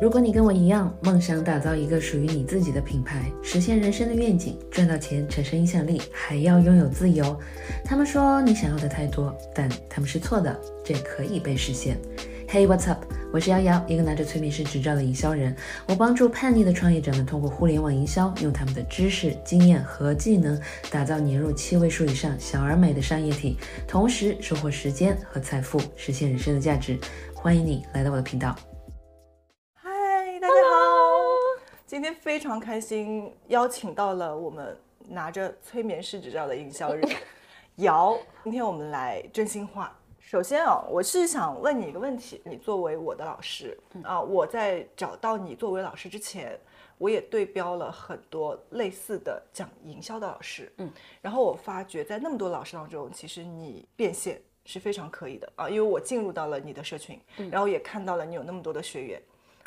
如果你跟我一样，梦想打造一个属于你自己的品牌，实现人生的愿景，赚到钱，产生影响力，还要拥有自由。他们说你想要的太多，但他们是错的，这可以被实现。Hey, what's up？我是瑶瑶，一个拿着催眠师执照的营销人。我帮助叛逆的创业者们通过互联网营销，用他们的知识、经验和技能，打造年入七位数以上、小而美的商业体，同时收获时间和财富，实现人生的价值。欢迎你来到我的频道。今天非常开心，邀请到了我们拿着催眠师执照的营销人 姚。今天我们来真心话。首先啊，我是想问你一个问题：你作为我的老师啊，我在找到你作为老师之前，我也对标了很多类似的讲营销的老师。嗯，然后我发觉在那么多老师当中，其实你变现是非常可以的啊，因为我进入到了你的社群，然后也看到了你有那么多的学员。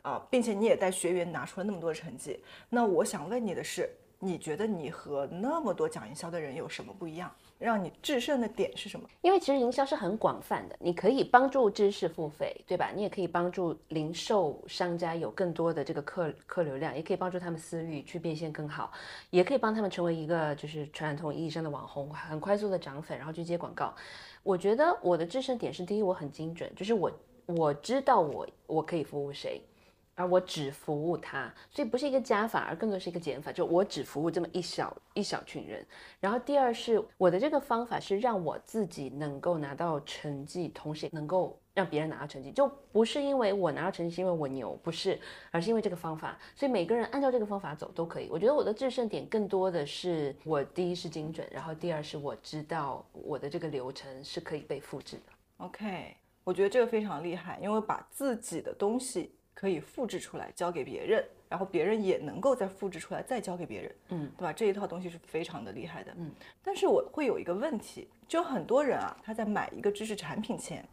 啊，并且你也带学员拿出了那么多成绩，那我想问你的是，你觉得你和那么多讲营销的人有什么不一样？让你制胜的点是什么？因为其实营销是很广泛的，你可以帮助知识付费，对吧？你也可以帮助零售商家有更多的这个客客流量，也可以帮助他们私域去变现更好，也可以帮他们成为一个就是传统意义上的网红，很快速的涨粉，然后去接广告。我觉得我的制胜点是第一，我很精准，就是我我知道我我可以服务谁。而我只服务他，所以不是一个加法，而更多是一个减法。就我只服务这么一小一小群人。然后第二是我的这个方法是让我自己能够拿到成绩，同时也能够让别人拿到成绩。就不是因为我拿到成绩是因为我牛，不是，而是因为这个方法。所以每个人按照这个方法走都可以。我觉得我的制胜点更多的是我第一是精准，然后第二是我知道我的这个流程是可以被复制的。OK，我觉得这个非常厉害，因为把自己的东西。可以复制出来交给别人，然后别人也能够再复制出来再交给别人，嗯，对吧？这一套东西是非常的厉害的，嗯。但是我会有一个问题，就很多人啊，他在买一个知识产品前，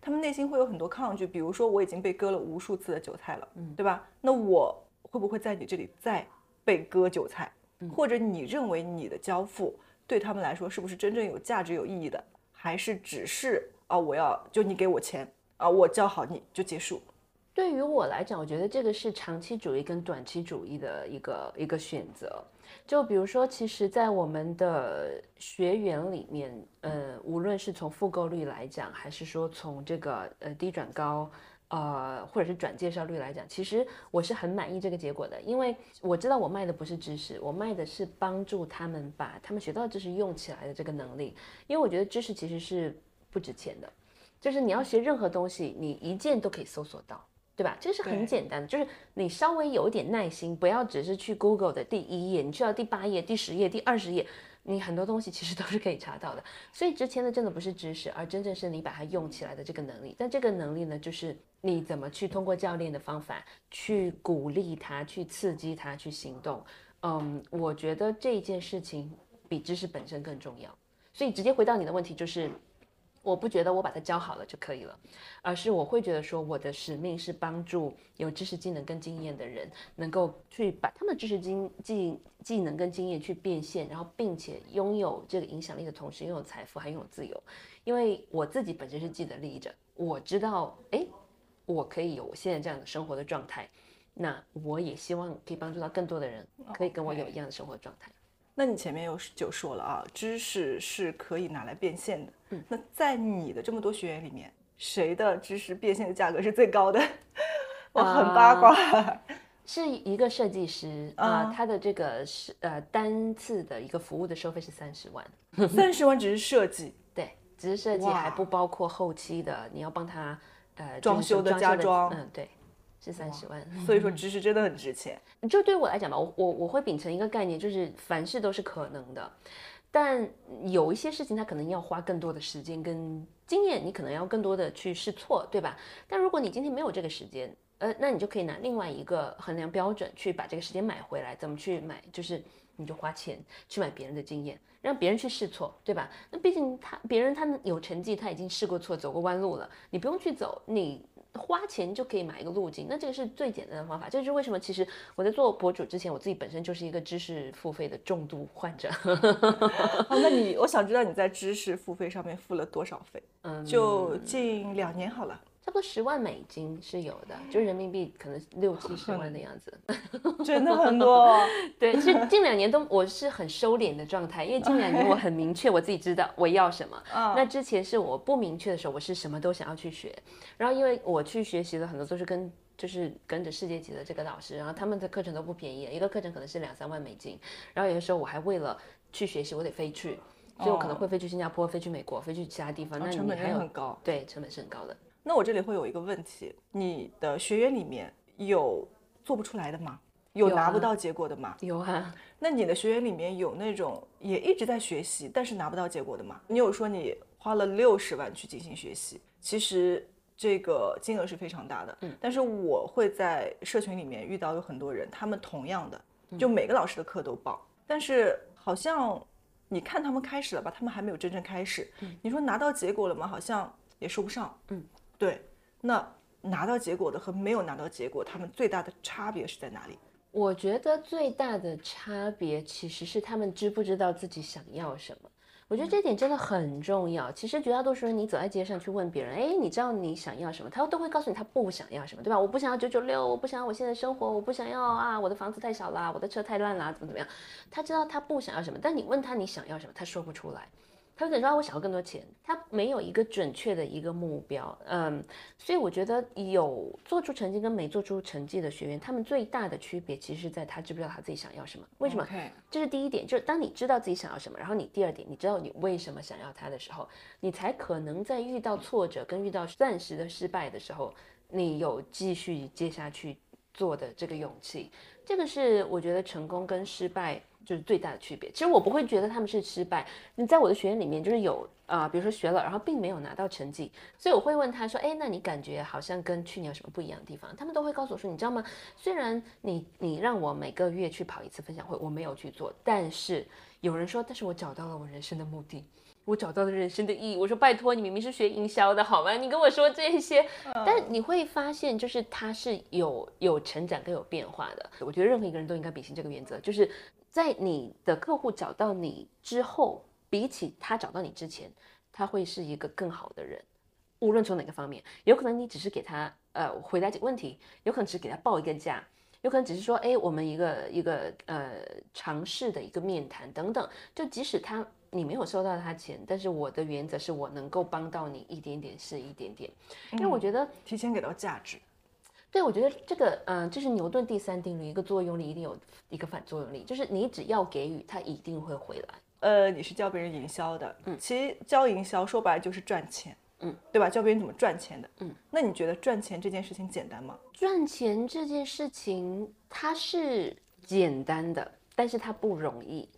他们内心会有很多抗拒，比如说我已经被割了无数次的韭菜了，嗯，对吧？那我会不会在你这里再被割韭菜？或者你认为你的交付对他们来说是不是真正有价值有意义的？还是只是啊，我要就你给我钱啊，我教好你就结束？对于我来讲，我觉得这个是长期主义跟短期主义的一个一个选择。就比如说，其实，在我们的学员里面，呃，无论是从复购率来讲，还是说从这个呃低转高，呃，或者是转介绍率来讲，其实我是很满意这个结果的，因为我知道我卖的不是知识，我卖的是帮助他们把他们学到的知识用起来的这个能力。因为我觉得知识其实是不值钱的，就是你要学任何东西，你一键都可以搜索到。对吧？这是很简单的，就是你稍微有一点耐心，不要只是去 Google 的第一页，你去到第八页、第十页、第二十页，你很多东西其实都是可以查到的。所以值钱的真的不是知识，而真正是你把它用起来的这个能力。但这个能力呢，就是你怎么去通过教练的方法去鼓励他、去刺激他去行动。嗯，我觉得这件事情比知识本身更重要。所以直接回到你的问题就是。我不觉得我把它教好了就可以了，而是我会觉得说我的使命是帮助有知识技能跟经验的人，能够去把他们的知识经技技能跟经验去变现，然后并且拥有这个影响力的同时拥有财富还拥有自由。因为我自己本身是既得利益者，我知道，哎，我可以有我现在这样的生活的状态，那我也希望可以帮助到更多的人，可以跟我有一样的生活状态。那你前面又就说了啊，知识是可以拿来变现的。嗯，那在你的这么多学员里面，谁的知识变现的价格是最高的？我很八卦。是一个设计师啊，他的这个是呃单次的一个服务的收费是三十万。三十万只是设计？对，只是设计，还不包括后期的你要帮他呃装修的家装。嗯，对。是三十万，所以说知识真的很值钱。就对我来讲吧，我我我会秉承一个概念，就是凡事都是可能的，但有一些事情它可能要花更多的时间跟经验，你可能要更多的去试错，对吧？但如果你今天没有这个时间，呃，那你就可以拿另外一个衡量标准去把这个时间买回来。怎么去买？就是你就花钱去买别人的经验，让别人去试错，对吧？那毕竟他别人他有成绩，他已经试过错，走过弯路了，你不用去走，你。花钱就可以买一个路径，那这个是最简单的方法。这就是为什么，其实我在做博主之前，我自己本身就是一个知识付费的重度患者。那你，我想知道你在知识付费上面付了多少费？嗯，就近两年好了。差不多十万美金是有的，就人民币可能六七十万的样子。真的很多。对，其实近两年都我是很收敛的状态，因为近两年我很明确我自己知道我要什么。那之前是我不明确的时候，我是什么都想要去学。然后因为我去学习的很多都是跟就是跟着世界级的这个老师，然后他们的课程都不便宜，一个课程可能是两三万美金。然后有的时候我还为了去学习，我得飞去，所以我可能会飞去新加坡、飞去美国、飞去其他地方。那成本还有很高。对，成本是很高的。那我这里会有一个问题，你的学员里面有做不出来的吗？有拿不到结果的吗？有啊。那你的学员里面有那种也一直在学习，但是拿不到结果的吗？你有说你花了六十万去进行学习，其实这个金额是非常大的。嗯。但是我会在社群里面遇到有很多人，他们同样的，就每个老师的课都报，但是好像你看他们开始了吧，他们还没有真正开始。嗯。你说拿到结果了吗？好像也说不上。嗯。对，那拿到结果的和没有拿到结果，他们最大的差别是在哪里？我觉得最大的差别其实是他们知不知道自己想要什么。我觉得这点真的很重要。其实绝大多数人，你走在街上去问别人，哎，你知道你想要什么？他都会告诉你他不想要什么，对吧？我不想要九九六，我不想要我现在生活，我不想要啊，我的房子太小啦，我的车太乱啦，怎么怎么样？他知道他不想要什么，但你问他你想要什么，他说不出来。他可能说：“我想要更多钱。”他没有一个准确的一个目标，嗯，所以我觉得有做出成绩跟没做出成绩的学员，他们最大的区别其实是在他知不知道他自己想要什么。为什么？这是第一点，就是当你知道自己想要什么，然后你第二点，你知道你为什么想要它的时候，你才可能在遇到挫折跟遇到暂时的失败的时候，你有继续接下去做的这个勇气。这个是我觉得成功跟失败。就是最大的区别。其实我不会觉得他们是失败。你在我的学院里面，就是有啊，比如说学了，然后并没有拿到成绩，所以我会问他说：“哎，那你感觉好像跟去年有什么不一样的地方？”他们都会告诉我说：“你知道吗？虽然你你让我每个月去跑一次分享会，我没有去做，但是有人说，但是我找到了我人生的目的。”我找到了人生的意义。我说拜托你，明明是学营销的好吗？你跟我说这些，但你会发现，就是他是有有成长跟有变化的。我觉得任何一个人都应该秉行这个原则，就是在你的客户找到你之后，比起他找到你之前，他会是一个更好的人。无论从哪个方面，有可能你只是给他呃回答几个问题，有可能只是给他报一个价，有可能只是说哎我们一个一个呃尝试的一个面谈等等。就即使他。你没有收到他钱，但是我的原则是我能够帮到你一点点是一点点，因为我觉得提前给到价值。对，我觉得这个，嗯，就是牛顿第三定律，一个作用力一定有一个反作用力，就是你只要给予，它一定会回来。呃，你是教别人营销的，嗯，其实教营销说白了就是赚钱，嗯，对吧？教别人怎么赚钱的，嗯，那你觉得赚钱这件事情简单吗？赚钱这件事情它是简单的，但是它不容易。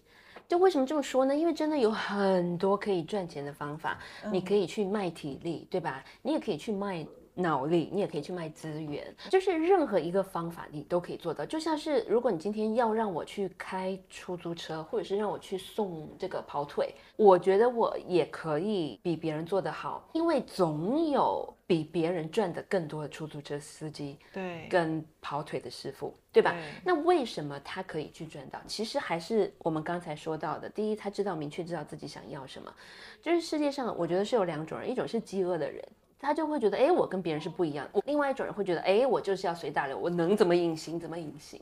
就为什么这么说呢？因为真的有很多可以赚钱的方法，你可以去卖体力，对吧？你也可以去卖脑力，你也可以去卖资源，就是任何一个方法你都可以做到。就像是如果你今天要让我去开出租车，或者是让我去送这个跑腿，我觉得我也可以比别人做得好，因为总有。比别人赚的更多的出租车司机，对，跟跑腿的师傅，对吧？那为什么他可以去赚到？其实还是我们刚才说到的，第一，他知道明确知道自己想要什么。就是世界上，我觉得是有两种人，一种是饥饿的人，他就会觉得，哎，我跟别人是不一样；另外一种人会觉得，哎，我就是要随大流，我能怎么隐形怎么隐形，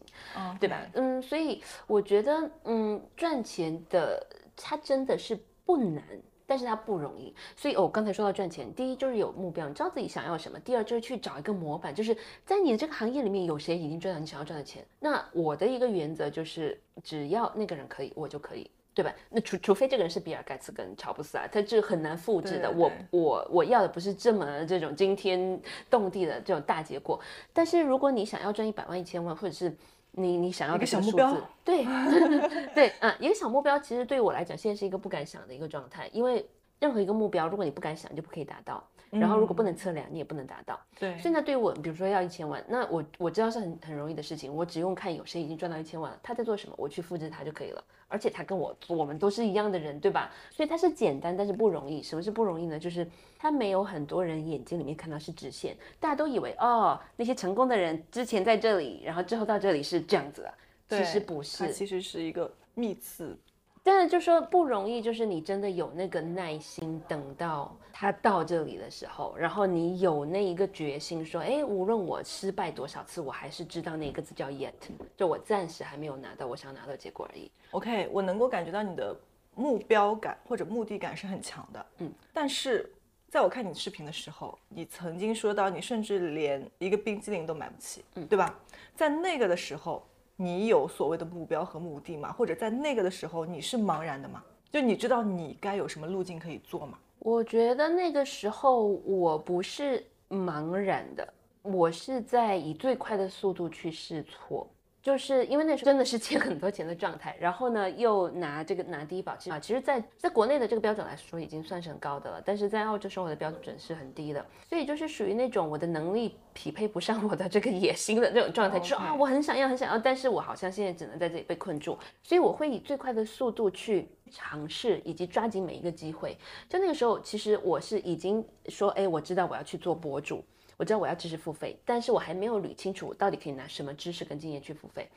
对吧？嗯，所以我觉得，嗯，赚钱的它真的是不难。但是它不容易，所以我刚才说到赚钱，第一就是有目标，你知道自己想要什么；第二就是去找一个模板，就是在你的这个行业里面有谁已经赚到你想要赚的钱。那我的一个原则就是，只要那个人可以，我就可以，对吧？那除除非这个人是比尔盖茨跟乔布斯啊，他这很难复制的。我我我要的不是这么这种惊天动地的这种大结果。但是如果你想要赚一百万、一千万，或者是你你想要一个小目标，对 对，啊，一个小目标其实对于我来讲，现在是一个不敢想的一个状态，因为任何一个目标，如果你不敢想，你就不可以达到。然后如果不能测量，你也不能达到。对，所以那对于我，比如说要一千万，那我我知道是很很容易的事情，我只用看有谁已经赚到一千万了，他在做什么，我去复制他就可以了。而且他跟我我们都是一样的人，对吧？所以他是简单，但是不容易。什么是不容易呢？就是他没有很多人眼睛里面看到是直线，大家都以为哦，那些成功的人之前在这里，然后之后到这里是这样子的，其实不是，其实是一个密次。但是就说不容易，就是你真的有那个耐心，等到他到这里的时候，然后你有那一个决心，说，哎，无论我失败多少次，我还是知道那个字叫 yet，就我暂时还没有拿到我想要拿到的结果而已。OK，我能够感觉到你的目标感或者目的感是很强的，嗯，但是在我看你视频的时候，你曾经说到你甚至连一个冰激凌都买不起，嗯，对吧？在那个的时候，你有所谓的目标和目的吗？或者在那个的时候，你是茫然的吗？就你知道你该有什么路径可以做吗？我觉得那个时候我不是茫然的，我是在以最快的速度去试错。就是因为那时候真的是欠很多钱的状态，然后呢又拿这个拿低保，啊，其实在在国内的这个标准来说已经算是很高的了，但是在澳洲生活的标准是很低的，所以就是属于那种我的能力匹配不上我的这个野心的那种状态，就是啊我很想要很想要，但是我好像现在只能在这里被困住，所以我会以最快的速度去尝试以及抓紧每一个机会。就那个时候，其实我是已经说，哎，我知道我要去做博主。我知道我要知识付费，但是我还没有捋清楚我到底可以拿什么知识跟经验去付费，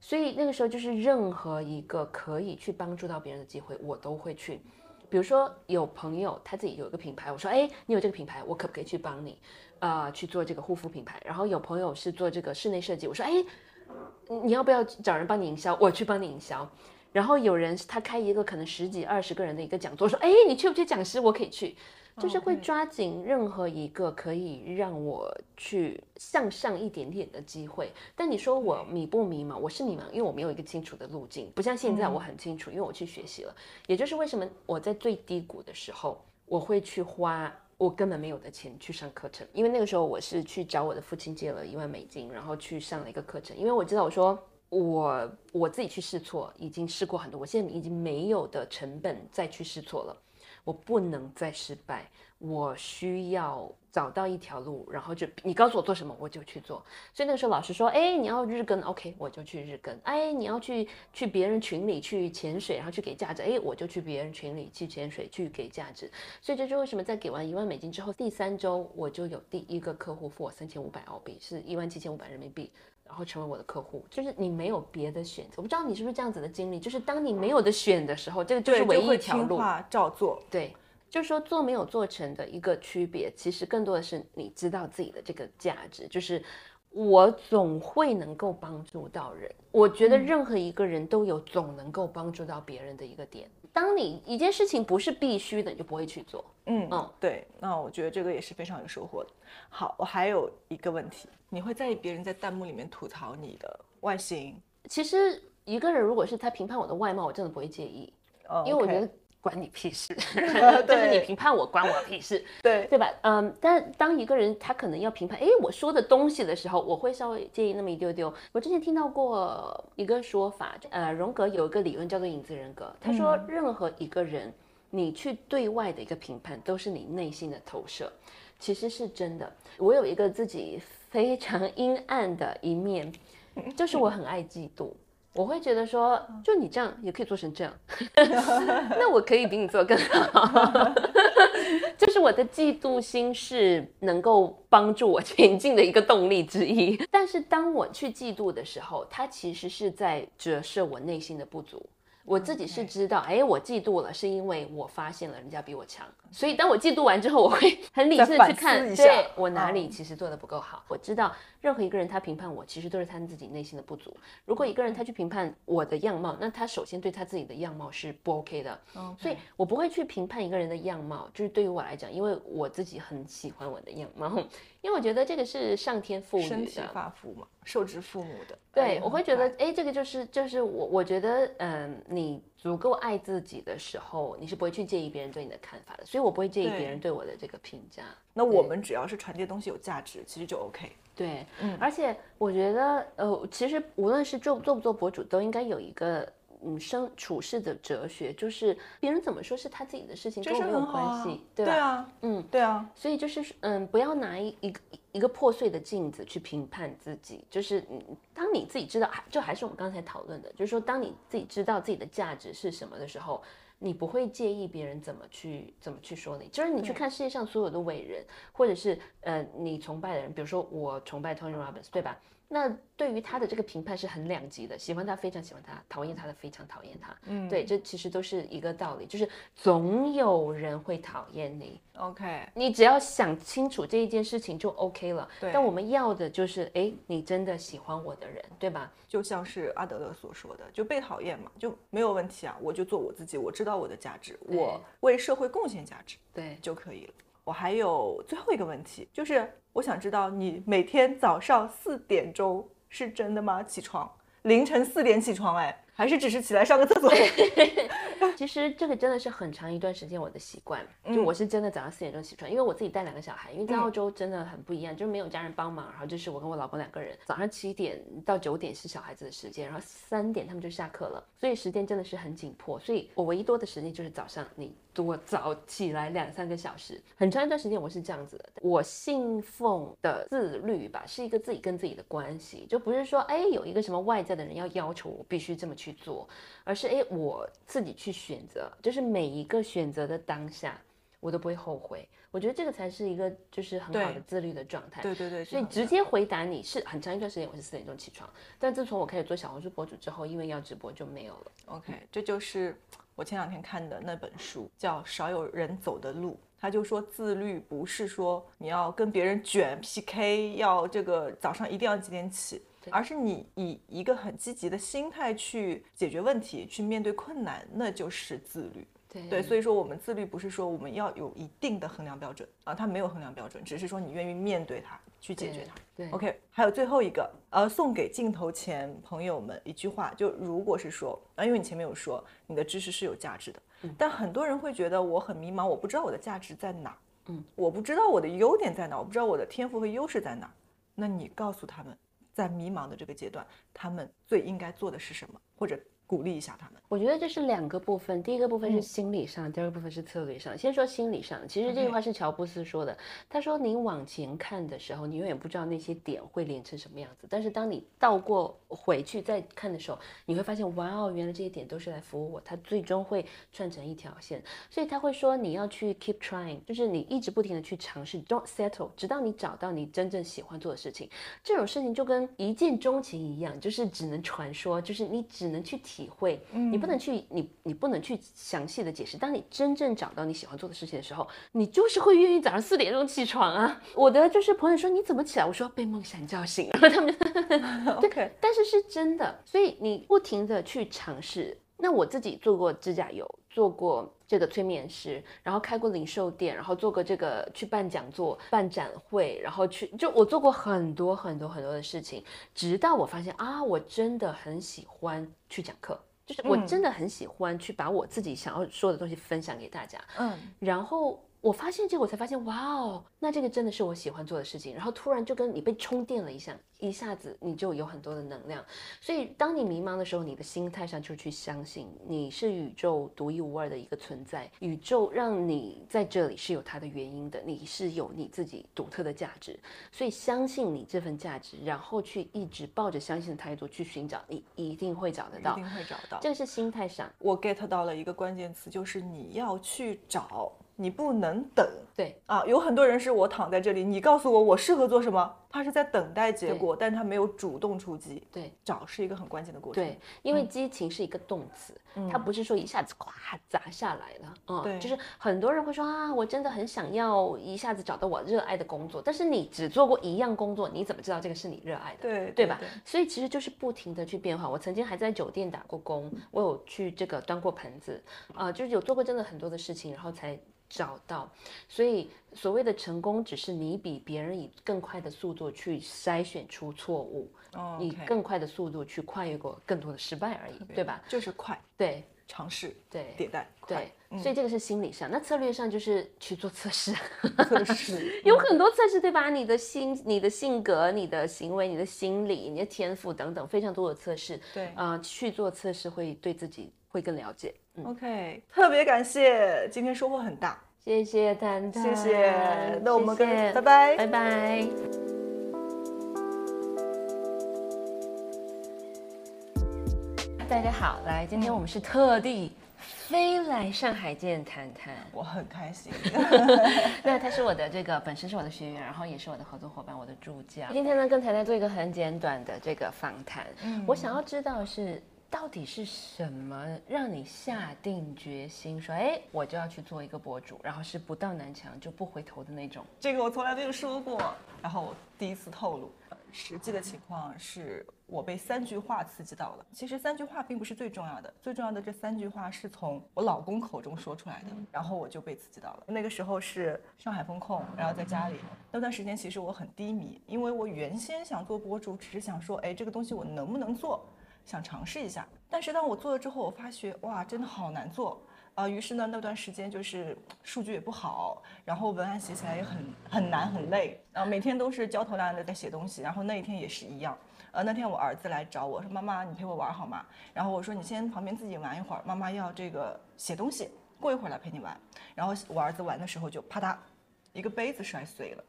所以那个时候就是任何一个可以去帮助到别人的机会，我都会去。比如说有朋友他自己有一个品牌，我说，哎，你有这个品牌，我可不可以去帮你，呃，去做这个护肤品牌？然后有朋友是做这个室内设计，我说，哎，你要不要找人帮你营销？我去帮你营销。然后有人他开一个可能十几二十个人的一个讲座，说，哎，你去不去讲师？我可以去。就是会抓紧任何一个可以让我去向上一点点的机会。但你说我迷不迷茫？我是迷茫，因为我没有一个清楚的路径，不像现在我很清楚，因为我去学习了。也就是为什么我在最低谷的时候，我会去花我根本没有的钱去上课程，因为那个时候我是去找我的父亲借了一万美金，然后去上了一个课程，因为我知道我说。我我自己去试错，已经试过很多，我现在已经没有的成本再去试错了。我不能再失败，我需要找到一条路，然后就你告诉我做什么，我就去做。所以那个时候老师说，哎，你要日更，OK，我就去日更。哎，你要去去别人群里去潜水，然后去给价值，哎，我就去别人群里去潜水去给价值。所以这就是为什么在给完一万美金之后，第三周我就有第一个客户付我三千五百澳币，是一万七千五百人民币。然后成为我的客户，就是你没有别的选择。我不知道你是不是这样子的经历，就是当你没有的选的时候，这个就是唯一一条路。照做。对，就是说做没有做成的一个区别，其实更多的是你知道自己的这个价值，就是我总会能够帮助到人。我觉得任何一个人都有总能够帮助到别人的一个点。当你一件事情不是必须的，你就不会去做。嗯嗯，对，那我觉得这个也是非常有收获的。好，我还有一个问题，你会在意别人在弹幕里面吐槽你的外形？其实一个人如果是他评判我的外貌，我真的不会介意，哦因为我觉得关你屁事，就是你评判我关我屁事，对对吧？嗯，但当一个人他可能要评判，哎，我说的东西的时候，我会稍微介意那么一丢丢。我之前听到过一个说法，呃，荣格有一个理论叫做影子人格，他说嗯任何一个人，你去对外的一个评判，都是你内心的投射。其实是真的，我有一个自己非常阴暗的一面，就是我很爱嫉妒。我会觉得说，就你这样也可以做成这样 那我可以比你做得更好。就是我的嫉妒心是能够帮助我前进的一个动力之一。但是当我去嫉妒的时候，它其实是在折射我内心的不足。我自己是知道，哎，我嫉妒了，是因为我发现了人家比我强，所以当我嫉妒完之后，我会 很理智的去看，一下对我哪里嗯其实做的不够好。我知道任何一个人他评判我，其实都是他自己内心的不足。如果一个人他去评判我的样貌，那他首先对他自己的样貌是不 OK 的，所以我不会去评判一个人的样貌。就是对于我来讲，因为我自己很喜欢我的样貌，因为我觉得这个是上天赋予身体的。发肤嘛，受之父母的。对，哎我会觉得很，哎，这个就是就是我我觉得，嗯，你足够爱自己的时候，你是不会去介意别人对你的看法的，所以我不会介意别人对我的这个评价。那我们只要是传递的东西有价值，其实就 OK。对，嗯而且我觉得，呃，其实无论是做做不做博主，都应该有一个嗯生处事的哲学，就是别人怎么说是他自己的事情，跟我没有关系，吧？对啊，嗯，对啊，所以就是嗯，不要拿一一个一个破碎的镜子去评判自己。就是嗯，当你自己知道，还就还是我们刚才讨论的，就是说，当你自己知道自己的价值是什么的时候，你不会介意别人怎么去怎么去说你。就是你去看世界上所有的伟人，或者是呃你崇拜的人，比如说我崇拜 Tony Robbins，对吧？那对于他的这个评判是很两极的，喜欢他非常喜欢他，讨厌他的非常讨厌他。嗯，对，这其实都是一个道理，就是总有人会讨厌你。OK，你只要想清楚这一件事情就 OK 了。对但我们要的就是，哎，你真的喜欢我的人，对吧？就像是阿德勒所说的，就被讨厌嘛，就没有问题啊，我就做我自己，我知道我的价值，我为社会贡献价值对，就可以了。我还有最后一个问题，就是我想知道你每天早上四点钟是真的吗？起床，凌晨四点起床，哎，还是只是起来上个厕所？其实这个真的是很长一段时间我的习惯，嗯就我是真的早上四点钟起床，因为我自己带两个小孩，因为在澳洲真的很不一样，就是没有家人帮忙，然后就是我跟我老公两个人，早上七点到九点是小孩子的时间，然后三点他们就下课了，所以时间真的是很紧迫，所以我唯一多的时间就是早上你多早起来两三个小时，很长一段时间我是这样子的。我信奉的自律吧，是一个自己跟自己的关系，就不是说哎有一个什么外在的人要要求我必须这么去做，而是哎我自己去选择，就是每一个选择的当下，我都不会后悔。我觉得这个才是一个就是很好的自律的状态。对对对，所以直接回答你是很长一段时间我是四点钟起床，但自从我开始做小红书博主之后，因为要直播就没有了。OK，这就是我前两天看的那本书，叫《少有人走的路》。他就说，自律不是说你要跟别人卷 PK，要这个早上一定要几点起，而是你以一个很积极的心态去解决问题，去面对困难，那就是自律。对。对，所以说我们自律不是说我们要有一定的衡量标准啊，它没有衡量标准，只是说你愿意面对它，去解决它。对 OK，还有最后一个，呃，送给镜头前朋友们一句话，就如果是说，啊，因为你前面有说你的知识是有价值的，但很多人会觉得我很迷茫，我不知道我的价值在哪，嗯，我不知道我的优点在哪，我不知道我的天赋和优势在哪，那你告诉他们，在迷茫的这个阶段，他们最应该做的是什么，或者鼓励一下他们。我觉得这是两个部分，第一个部分是嗯心理上，第二个部分是策略上。先说心理上，其实这句话是乔布斯说的。他说：“你往前看的时候，你永远不知道那些点会连成什么样子，但是当你倒过回去再看的时候，你会发现，哇哦，原来这些点都是来服务我，它最终会串成一条线。所以他会说，你要去 keep trying，就是你一直不停的去尝试，don't settle，直到你找到你真正喜欢做的事情。这种事情就跟一见钟情一样，就是只能传说，就是你只能去体会，你不能去你你不能去详细的解释。当你真正找到你喜欢做的事情的时候，你就是会愿意早上四点钟起床啊。我的就是朋友说你怎么起来，我说被梦想叫醒，然后他们就 OK，但是是真的，所以你不停的去尝试。那我自己做过指甲油，做过这个催眠师，然后开过零售店，然后做过这个去办讲座、办展会，然后去就我做过很多很多很多的事情，直到我发现啊，我真的很喜欢去讲课，就是我嗯。真的很喜欢去把我自己想要说的东西分享给大家。嗯，然后我发现这个，我才发现，哇哦，那这个真的是我喜欢做的事情。然后突然就跟你被充电了一下，一下子你就有很多的能量。所以当你迷茫的时候，你的心态上就去相信你是宇宙独一无二的一个存在，宇宙让你在这里是有它的原因的，你是有你自己独特的价值。所以相信你这份价值，然后去一直抱着相信的态度去寻找，你一定会找得到。一定会找到。这个是心态上，我 get 到了一个关键词，就是你要去找，你不能等对啊。有很多人是我躺在这里，你告诉我我适合做什么，他是在等待结果，但他没有主动出击。对。找是一个很关键的过程。对，因为激情是一个动词，它不是说一下子咵砸下来了。嗯，对就是很多人会说啊，我真的很想要一下子找到我热爱的工作，但是你只做过一样工作，你怎么知道这个是你热爱的？对对吧？所以其实就是不停的去变化。我曾经还在酒店打过工，我有去这个端过盆子，啊、就是有做过真的很多的事情，然后才找到。所以所谓的成功，只是你比别人以更快的速度去筛选出错误，哦以更快的速度去跨越过更多的失败而已，对吧？就是快对尝试对迭代，对快，所以这个是心理上。那策略上就是去做测试。测试 有很多测试，对吧？你的心、你的性格、你的行为、你的心理、你的天赋等等，非常多的测试。对啊、去做测试会对自己会更了解。嗯，OK，特别感谢，今天收获很大，谢谢丹丹，谢谢。那我们跟拜拜，拜拜。大家好，来，今天我们是特地飞来上海见谈谈。我很开心。那他是我的这个本身是我的学员，然后也是我的合作伙伴，我的助教。今天呢，跟谈谈做一个很简短的这个访谈。嗯，我想要知道是到底是什么让你下定决心说，哎，我就要去做一个博主，然后是不到南墙就不回头的那种。这个我从来没有说过，然后我第一次透露。实际的情况是我被三句话刺激到了。其实三句话并不是最重要的，最重要的这三句话是从我老公口中说出来的，然后我就被刺激到了。那个时候是上海封控，然后在家里那段时间，其实我很低迷，因为我原先想做博主，只是想说，哎，这个东西我能不能做，想尝试一下。但是当我做了之后，我发觉，哇，真的好难做。啊，于是呢，那段时间就是数据也不好，然后文案写起来也很很难很累，然后每天都是焦头烂额的在写东西，然后那一天也是一样。呃，那天我儿子来找我说：“妈妈，你陪我玩好吗？”然后我说：“你先旁边自己玩一会儿，妈妈要这个写东西，过一会儿来陪你玩。”然后我儿子玩的时候就啪嗒，一个杯子摔碎了。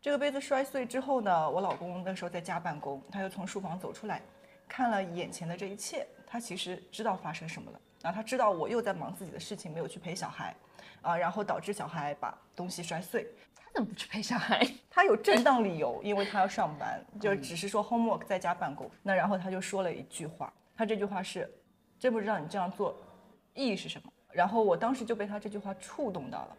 这个杯子摔碎之后呢，我老公那时候在家办公，他又从书房走出来，看了眼前的这一切，他其实知道发生什么了。然后他知道我又在忙自己的事情，没有去陪小孩，啊，然后导致小孩把东西摔碎。他怎么不去陪小孩？他有正当理由，因为他要上班，就只是说 homework 在家办公。那然后他就说了一句话，他这句话是，真不知道你这样做意义是什么。然后我当时就被他这句话触动到了，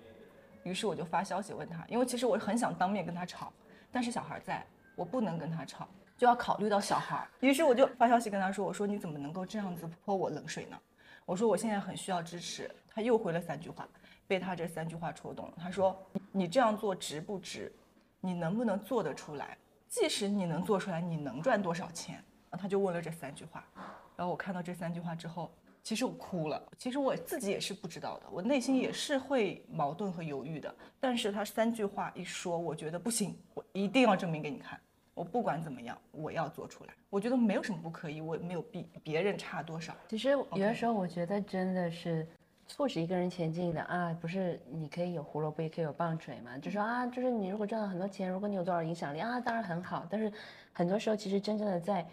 于是我就发消息问他，因为其实我很想当面跟他吵，但是小孩在，我不能跟他吵，就要考虑到小孩。于是我就发消息跟他说，我说你怎么能够这样子泼我冷水呢？我说我现在很需要支持，他又回了三句话，被他这三句话戳动了。他说：“你这样做值不值？你能不能做得出来？即使你能做出来，你能赚多少钱？”，他就问了这三句话。然后我看到这三句话之后，其实我哭了。其实我自己也是不知道的，我内心也是会矛盾和犹豫的。但是他三句话一说，我觉得不行，我一定要证明给你看。我不管怎么样，我要做出来。我觉得没有什么不可以，我也没有比别人差多少。其实有的时候，我觉得真的是促使一个人前进的啊，不是你可以有胡萝卜，也可以有棒槌嘛。就说啊，就是你如果赚了很多钱，如果你有多少影响力啊，当然很好。但是很多时候，其实真正的在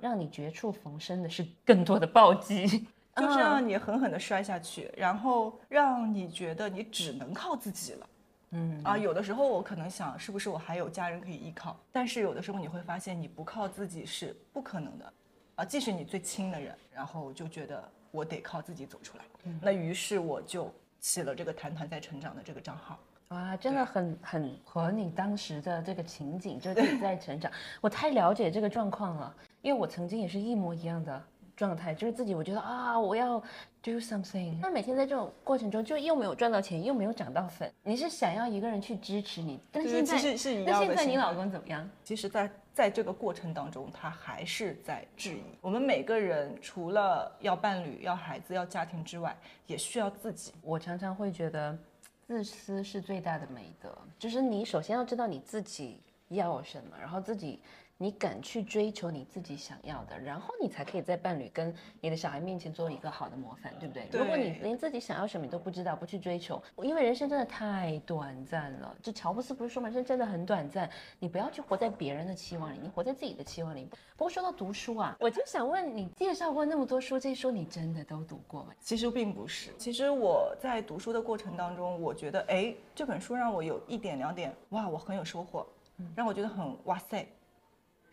让你绝处逢生的是更多的暴击，就是让你狠狠的摔下去，然后让你觉得你只能靠自己了。嗯啊，有的时候我可能想，是不是我还有家人可以依靠？但是有的时候你会发现，你不靠自己是不可能的，啊，即使你最亲的人，然后就觉得我得靠自己走出来。那于是我就起了这个“谈谈在成长”的这个账号。哇，真的很很和你当时的这个情景，就 是你在成长。我太了解这个状况了，因为我曾经也是一模一样的。状态就是自己，我觉得啊，我要 do something。那每天在这种过程中，就又没有赚到钱，又没有涨到粉。你是想要一个人去支持你，但是现在是一样的。那现在你老公怎么样？其实，在在这个过程当中，他还是在质疑。我们每个人除了要伴侣、要孩子、要家庭之外，也需要自己。我常常会觉得，自私是最大的美德。就是你首先要知道你自己要什么，然后自己。你敢去追求你自己想要的，然后你才可以在伴侣跟你的小孩面前做一个好的模范，对不对？如果你连自己想要什么你都不知道，不去追求，因为人生真的太短暂了。就乔布斯不是说嘛，人生真的很短暂，你不要去活在别人的期望里，你活在自己的期望里。不过说到读书啊，我就想问你，介绍过那么多书，这些书你真的都读过吗？其实并不是，其实我在读书的过程当中，我觉得，哎，这本书让我有一点两点，哇，我很有收获，让我觉得很哇塞。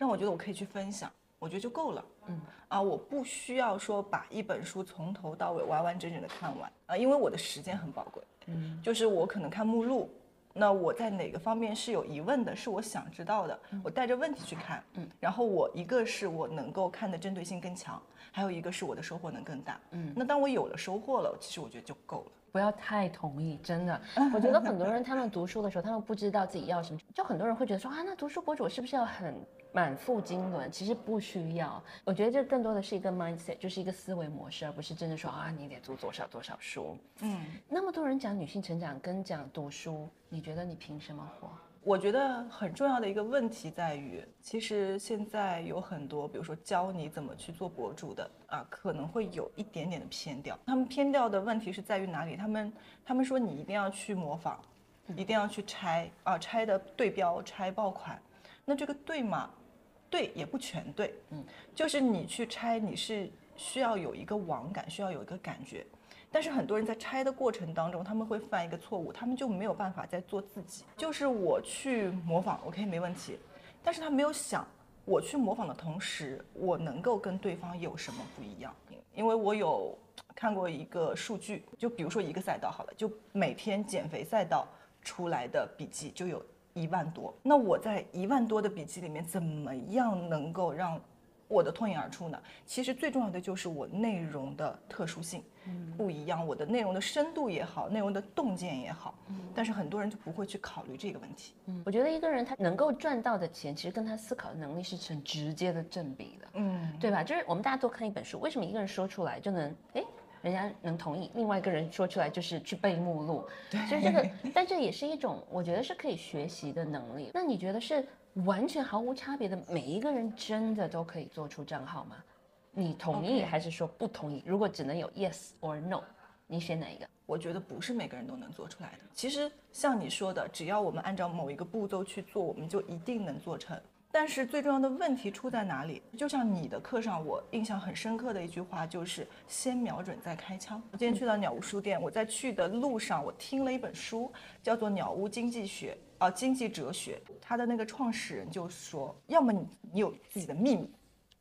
让我觉得我可以去分享，我觉得就够了。嗯啊，我不需要说把一本书从头到尾完完整整的看完啊，因为我的时间很宝贵。嗯，就是我可能看目录，那我在哪个方面是有疑问的，是我想知道的，我带着问题去看。嗯，然后我一个是我能够看的针对性更强，还有一个是我的收获能更大。嗯，那当我有了收获了，其实我觉得就够了。不要太同意，真的。我觉得很多人他们读书的时候，他们不知道自己要什么，就很多人会觉得说啊，那读书博主是不是要很？满腹经纶，其实不需要。我觉得这更多的是一个 mindset，就是一个思维模式，而不是真的说啊，你得读多少多少书。嗯，那么多人讲女性成长跟讲读书，你觉得你凭什么活？我觉得很重要的一个问题在于，其实现在有很多，比如说教你怎么去做博主的啊，可能会有一点点的偏调。他们偏调的问题是在于哪里？他们他们说你一定要去模仿，一定要去拆啊，拆的对标，拆爆款。那这个对吗？对也不全对，嗯，就是你去拆，你是需要有一个网感，需要有一个感觉。但是很多人在拆的过程当中，他们会犯一个错误，他们就没有办法再做自己。就是我去模仿，OK 没问题，但是他没有想，我去模仿的同时，我能够跟对方有什么不一样？因为我有看过一个数据，就比如说一个赛道好了，就每天减肥赛道出来的笔记就有一万多，那我在一万多的笔记里面，怎么样能够让？我的脱颖而出呢？其实最重要的就是我内容的特殊性，不一样。我的内容的深度也好，内容的洞见也好，但是很多人就不会去考虑这个问题。我觉得一个人他能够赚到的钱，其实跟他思考的能力是成直接的正比的，嗯，对吧？就是我们大家都看一本书，为什么一个人说出来就能，哎，人家能同意，另外一个人说出来就是去背目录，对，就是这个，但这也是一种我觉得是可以学习的能力。那你觉得是？完全毫无差别的每一个人真的都可以做出账号吗？你同意还是说不同意？如果只能有 yes or no，你选哪一个？我觉得不是每个人都能做出来的。其实像你说的，只要我们按照某一个步骤去做，我们就一定能做成。但是最重要的问题出在哪里？就像你的课上，我印象很深刻的一句话就是“先瞄准再开枪”。我今天去到鸟屋书店，我在去的路上，我听了一本书，叫做《鸟屋经济学》啊，经济哲学。它的那个创始人就说：要么你你有自己的秘密，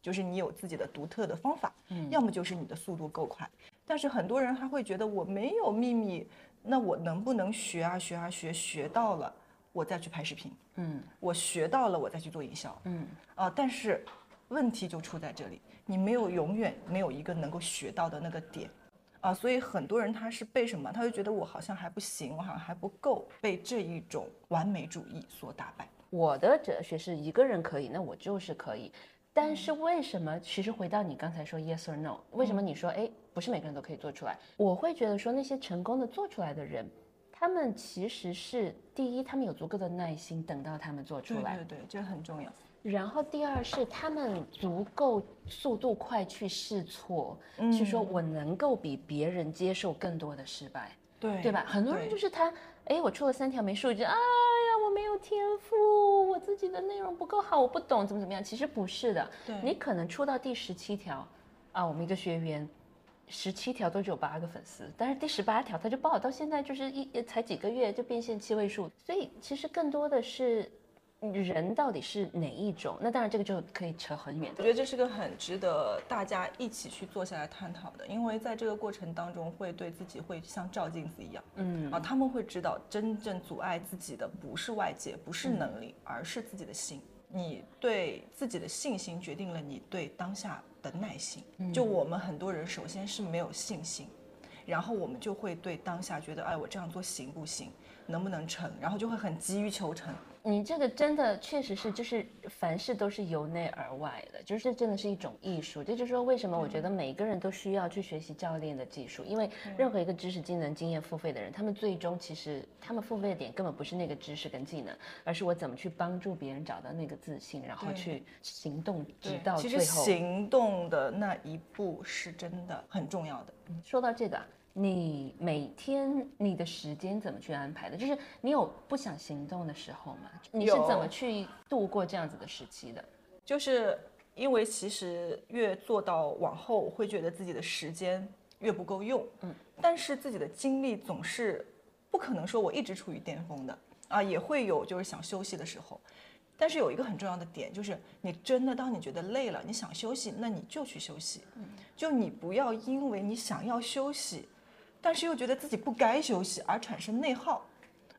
就是你有自己的独特的方法；要么就是你的速度够快。但是很多人还会觉得我没有秘密，那我能不能学啊学啊学，学到了？我再去拍视频，嗯，我学到了，我再去做营销，嗯，啊，但是问题就出在这里，你没有永远没有一个能够学到的那个点，啊，所以很多人他是被什么？他就觉得我好像还不行，我好像还不够，被这一种完美主义所打败。我的哲学是一个人可以，那我就是可以。但是为什么？其实回到你刚才说 yes or no，为什么你说哎，不是每个人都可以做出来？我会觉得说那些成功的做出来的人。他们其实是第一，他们有足够的耐心等到他们做出来，对对对，这很重要。然后第二是他们足够速度快去试错，去说我能够比别人接受更多的失败，对对吧？很多人就是他，哎，我出了三条没数据，哎呀，我没有天赋，我自己的内容不够好，我不懂怎么怎么样。其实不是的，你可能出到第十七条，啊，我们一个学员。十七条都只有八个粉丝，但是第十八条他就爆，到现在就是一才几个月就变现七位数，所以其实更多的是人到底是哪一种？那当然这个就可以扯很远。我觉得这是个很值得大家一起去坐下来探讨的，因为在这个过程当中会对自己会像照镜子一样，嗯啊，他们会知道真正阻碍自己的不是外界，不是能力，而是自己的心。你对自己的信心决定了你对当下。的耐心，就我们很多人首先是没有信心，然后我们就会对当下觉得，哎，我这样做行不行，能不能成，然后就会很急于求成。你这个真的确实是，就是凡事都是由内而外的，就是这真的是一种艺术。这就是说，为什么我觉得每一个人都需要去学习教练的技术，因为任何一个知识、技能、经验付费的人，他们最终其实他们付费的点根本不是那个知识跟技能，而是我怎么去帮助别人找到那个自信，然后去行动，直到最后。其实行动的那一步是真的很重要的。说到这个。你每天你的时间怎么去安排的？就是你有不想行动的时候吗？你是怎么去度过这样子的时期的？就是因为其实越做到往后，会觉得自己的时间越不够用，嗯，但是自己的精力总是不可能说我一直处于巅峰的啊，也会有就是想休息的时候。但是有一个很重要的点，就是你真的当你觉得累了，你想休息，那你就去休息，嗯，就你不要因为你想要休息。但是又觉得自己不该休息而产生内耗，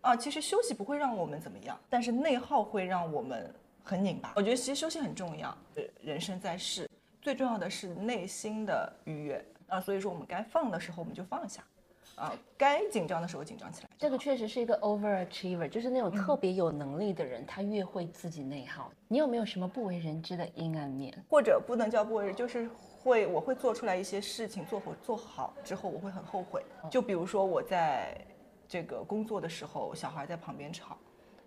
啊，其实休息不会让我们怎么样，但是内耗会让我们很拧巴。我觉得其实休息很重要，人生在世最重要的是内心的愉悦啊，所以说我们该放的时候我们就放下。啊，该紧张的时候紧张起来。这个确实是一个 overachiever，就是那种特别有能力的人，他越会自己内耗。你有没有什么不为人知的阴暗面？或者不能叫不为人，就是会我会做出来一些事情，做好做好之后我会很后悔。就比如说我在这个工作的时候，小孩在旁边吵，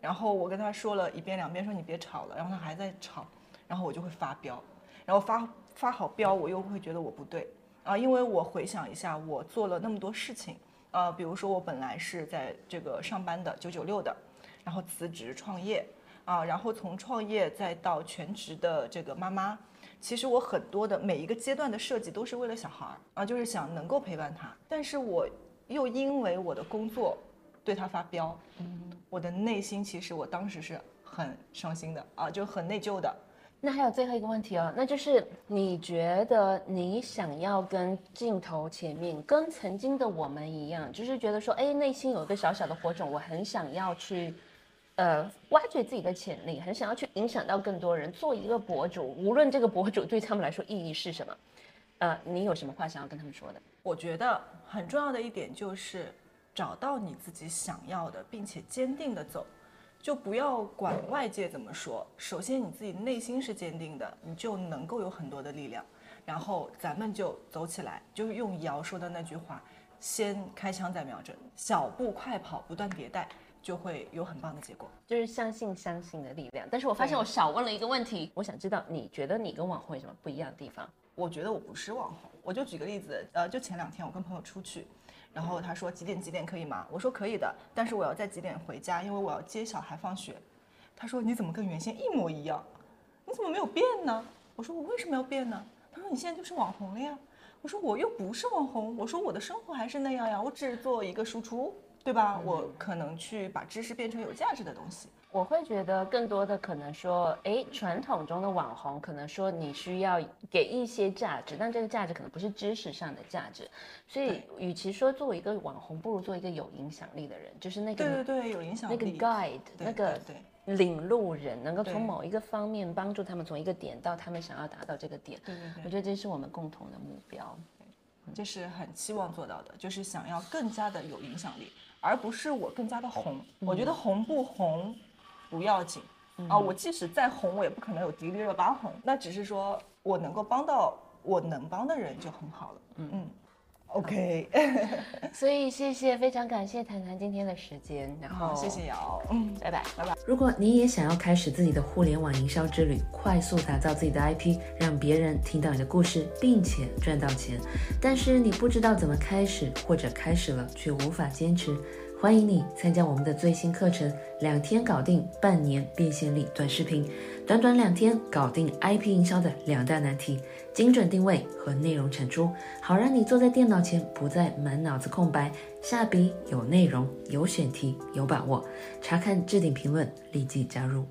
然后我跟他说了一遍两遍，说你别吵了，然后他还在吵，然后我就会发飙，然后发发好飙，我又会觉得我不对。啊，因为我回想一下，我做了那么多事情，呃，比如说我本来是在这个上班的九九六的，然后辞职创业，啊，然后从创业再到全职的这个妈妈，其实我很多的每一个阶段的设计都是为了小孩儿啊，就是想能够陪伴他。但是我又因为我的工作对他发飙，嗯，我的内心其实我当时是很伤心的啊，就很内疚的。那还有最后一个问题哦，那就是你觉得你想要跟镜头前面跟曾经的我们一样，就是觉得说，哎，内心有一个小小的火种，我很想要去。呃，挖掘自己的潜力，很想要去影响到更多人，做一个博主，无论这个博主对他们来说意义是什么，呃，你有什么话想要跟他们说的？我觉得很重要的一点就是找到你自己想要的，并且坚定的走，就不要管外界怎么说。首先你自己内心是坚定的，你就能够有很多的力量。然后咱们就走起来，就是用瑶说的那句话：先开枪再瞄准，小步快跑，不断迭代。就会有很棒的结果，就是相信相信的力量。但是我发现我少问了一个问题，我想知道你觉得你跟网红有什么不一样的地方？我觉得我不是网红，我就举个例子，呃，就前两天我跟朋友出去，然后他说几点几点可以吗？我说可以的，但是我要在几点回家，因为我要接小孩放学。他说你怎么跟原先一模一样？你怎么没有变呢？我说我为什么要变呢？他说你现在就是网红了呀。我说我又不是网红，我说我的生活还是那样呀，我只做一个输出。对吧？我可能去把知识变成有价值的东西。我会觉得更多的可能说，哎，传统中的网红可能说你需要给一些价值，但这个价值可能不是知识上的价值。所以，与其说作为一个网红，不如做一个有影响力的人，就是那个对对对，有影响力那个 guide，那个领路人，能够从某一个方面帮助他们从一个点到他们想要达到这个点。对对对，我觉得这是我们共同的目标。这是很期望做到的，就是想要更加的有影响力。而不是我更加的红，我觉得红不红不要紧啊，我即使再红，我也不可能有迪丽热巴红，那只是说我能够帮到我能帮的人就很好了。嗯。嗯。OK，所以谢谢，非常感谢谈谈今天的时间，然后谢谢瑶，嗯，拜拜。拜拜。如果你也想要开始自己的互联网营销之旅，快速打造自己的 IP，让别人听到你的故事，并且赚到钱，但是你不知道怎么开始，或者开始了却无法坚持。欢迎你参加我们的最新课程，两天搞定半年变现力短视频，短短两天搞定 IP 营销的两大难题：精准定位和内容产出，好让你坐在电脑前不再满脑子空白，下笔有内容、有选题、有把握。查看置顶评论，立即加入。